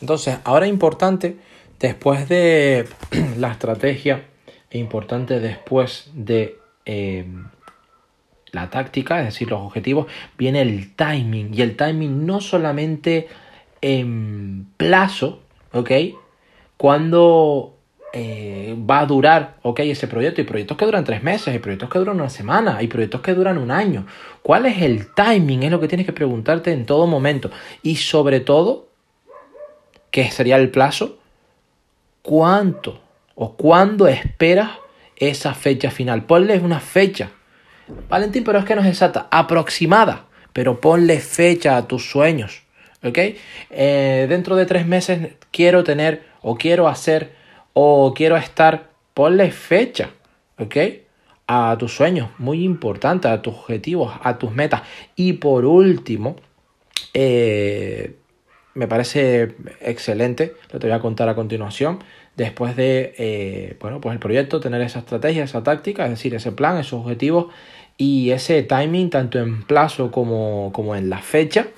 Entonces, ahora importante, después de la estrategia, es importante después de eh, la táctica, es decir, los objetivos, viene el timing. Y el timing no solamente en plazo, ¿ok? Cuando eh, va a durar, ok, ese proyecto. Hay proyectos que duran tres meses, hay proyectos que duran una semana, hay proyectos que duran un año. ¿Cuál es el timing? Es lo que tienes que preguntarte en todo momento. Y sobre todo, ¿qué sería el plazo? ¿Cuánto o cuándo esperas esa fecha final? Ponle una fecha. Valentín, pero es que no es exacta, aproximada, pero ponle fecha a tus sueños. ¿Ok? Eh, dentro de tres meses quiero tener o quiero hacer o quiero estar, ponle fecha. ¿Ok? A tus sueños, muy importante, a tus objetivos, a tus metas. Y por último, eh, me parece excelente, lo te voy a contar a continuación, después de, eh, bueno, pues el proyecto, tener esa estrategia, esa táctica, es decir, ese plan, esos objetivos y ese timing, tanto en plazo como, como en la fecha,